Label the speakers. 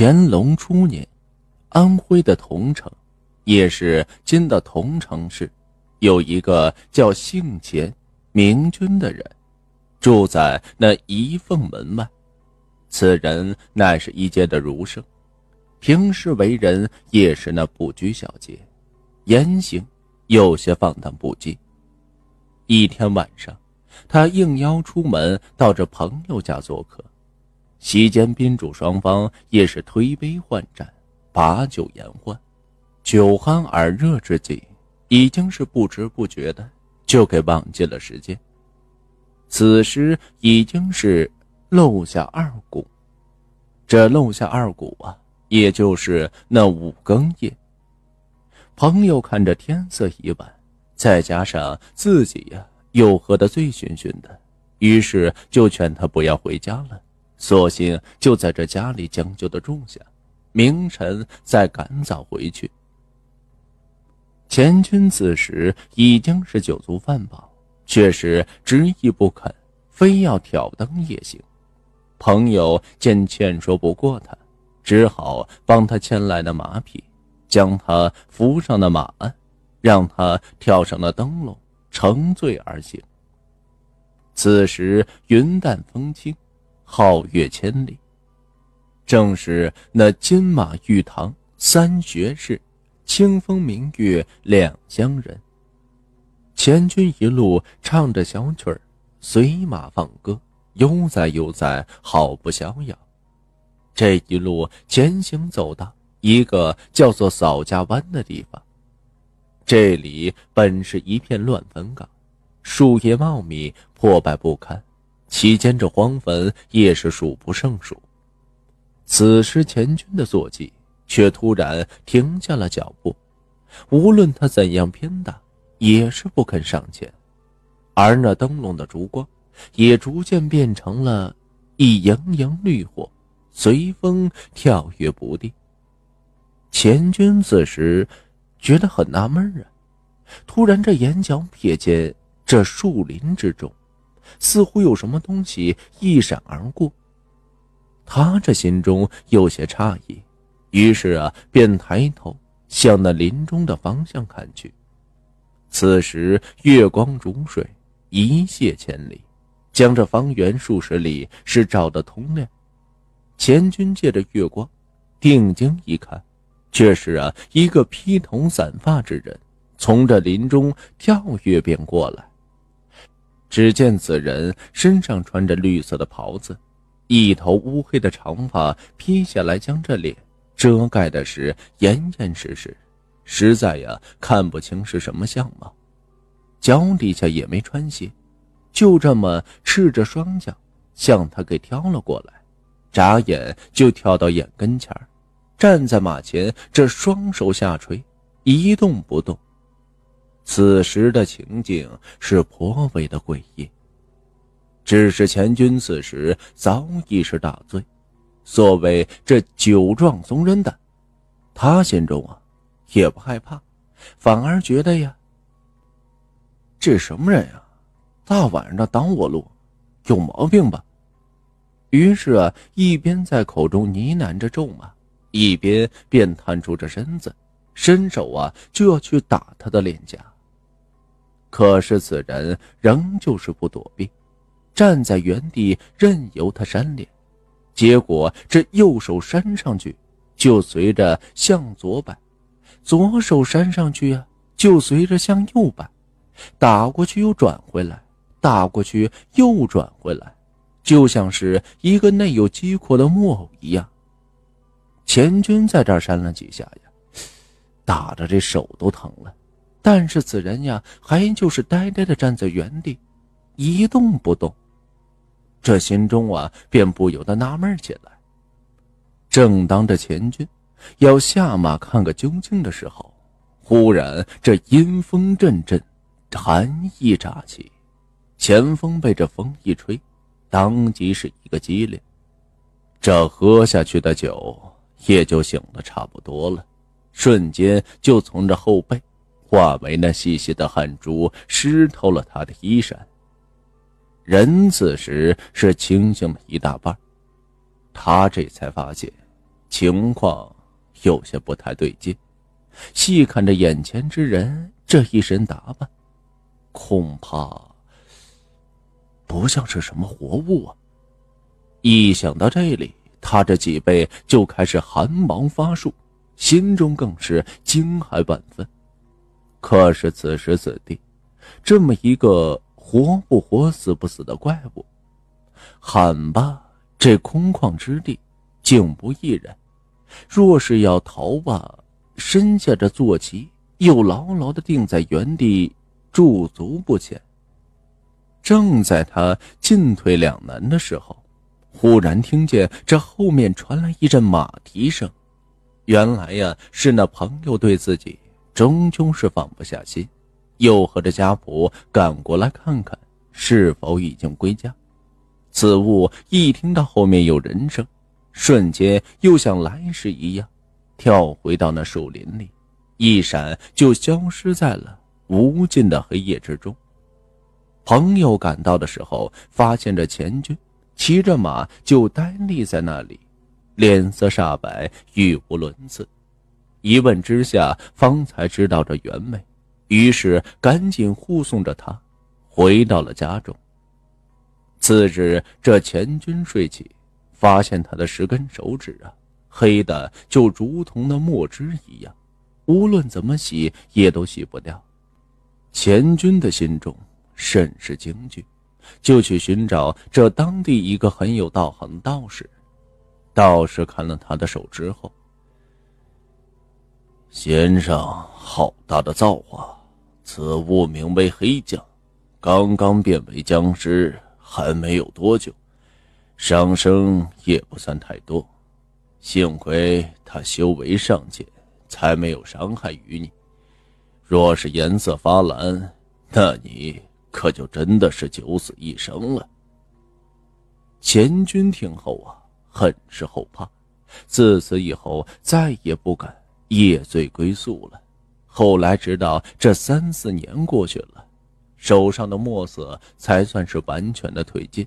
Speaker 1: 乾隆初年，安徽的桐城，也是今的桐城市，有一个叫姓钱、名君的人，住在那一凤门外。此人乃是一介的儒生，平时为人也是那不拘小节，言行有些放荡不羁。一天晚上，他应邀出门到这朋友家做客。席间，宾主双方也是推杯换盏，把酒言欢，酒酣耳热之际，已经是不知不觉的就给忘记了时间。此时已经是漏下二鼓，这漏下二鼓啊，也就是那五更夜。朋友看着天色已晚，再加上自己呀又喝得醉醺醺的，于是就劝他不要回家了。索性就在这家里将就的住下，明晨再赶早回去。钱军此时已经是酒足饭饱，却是执意不肯，非要挑灯夜行。朋友见劝说不过他，只好帮他牵来了马匹，将他扶上了马鞍，让他跳上了灯笼，乘醉而行。此时云淡风轻。皓月千里，正是那金马玉堂三学士，清风明月两乡人。钱军一路唱着小曲儿，随马放歌，悠哉悠哉，好不逍遥。这一路前行走到一个叫做扫家湾的地方，这里本是一片乱坟岗，树叶茂密，破败不堪。其间，这荒坟也是数不胜数。此时，钱军的坐骑却突然停下了脚步，无论他怎样偏打，也是不肯上前。而那灯笼的烛光，也逐渐变成了一盈盈绿火，随风跳跃不定。钱军此时觉得很纳闷啊，突然这眼角瞥见这树林之中。似乎有什么东西一闪而过，他这心中有些诧异，于是啊，便抬头向那林中的方向看去。此时月光如水，一泻千里，将这方圆数十里是照得通亮。钱军借着月光，定睛一看，却是啊，一个披头散发之人从这林中跳跃便过来。只见此人身上穿着绿色的袍子，一头乌黑的长发披下来，将这脸遮盖的是严严实实，实在呀看不清是什么相貌。脚底下也没穿鞋，就这么赤着双脚向他给挑了过来，眨眼就跳到眼跟前站在马前，这双手下垂，一动不动。此时的情景是颇为的诡异。只是钱军此时早已是大醉，所谓这酒壮怂人胆，他心中啊也不害怕，反而觉得呀，这什么人呀，大晚上的挡我路，有毛病吧？于是啊，一边在口中呢喃着咒骂，一边便探出这身子，伸手啊就要去打他的脸颊。可是此人仍旧是不躲避，站在原地任由他扇脸，结果这右手扇上去，就随着向左摆；左手扇上去啊，就随着向右摆，打过去又转回来，打过去又转回来，就像是一个内有机括的木偶一样。钱军在这扇了几下呀，打的这手都疼了。但是此人呀，还就是呆呆的站在原地，一动不动。这心中啊，便不由得纳闷起来。正当这钱军要下马看个究竟的时候，忽然这阴风阵阵，寒意乍起，前锋被这风一吹，当即是一个激灵。这喝下去的酒也就醒的差不多了，瞬间就从这后背。化为那细细的汗珠，湿透了他的衣衫。人此时是清醒了一大半，他这才发现，情况有些不太对劲。细看着眼前之人这一身打扮，恐怕不像是什么活物啊！一想到这里，他这脊背就开始寒毛发竖，心中更是惊骇万分。可是此时此地，这么一个活不活、死不死的怪物，喊吧，这空旷之地竟不一人。若是要逃吧，身下这坐骑又牢牢的定在原地，驻足不前。正在他进退两难的时候，忽然听见这后面传来一阵马蹄声。原来呀，是那朋友对自己终究是放不下心，又和着家仆赶过来看看是否已经归家。此物一听到后面有人声，瞬间又像来时一样。跳回到那树林里，一闪就消失在了无尽的黑夜之中。朋友赶到的时候，发现这钱军骑着马就呆立在那里，脸色煞白，语无伦次。一问之下，方才知道这原委，于是赶紧护送着他回到了家中。次日，这钱军睡起，发现他的十根手指啊。黑的就如同那墨汁一样，无论怎么洗也都洗不掉。钱军的心中甚是惊惧，就去寻找这当地一个很有道行的道士。道士看了他的手之后，先生好大的造化！此物名为黑将，刚刚变为僵尸，还没有多久，伤生也不算太多。幸亏他修为尚浅，才没有伤害于你。若是颜色发蓝，那你可就真的是九死一生了。钱军听后啊，很是后怕，自此以后再也不敢夜醉归宿了。后来直到这三四年过去了，手上的墨色才算是完全的褪尽。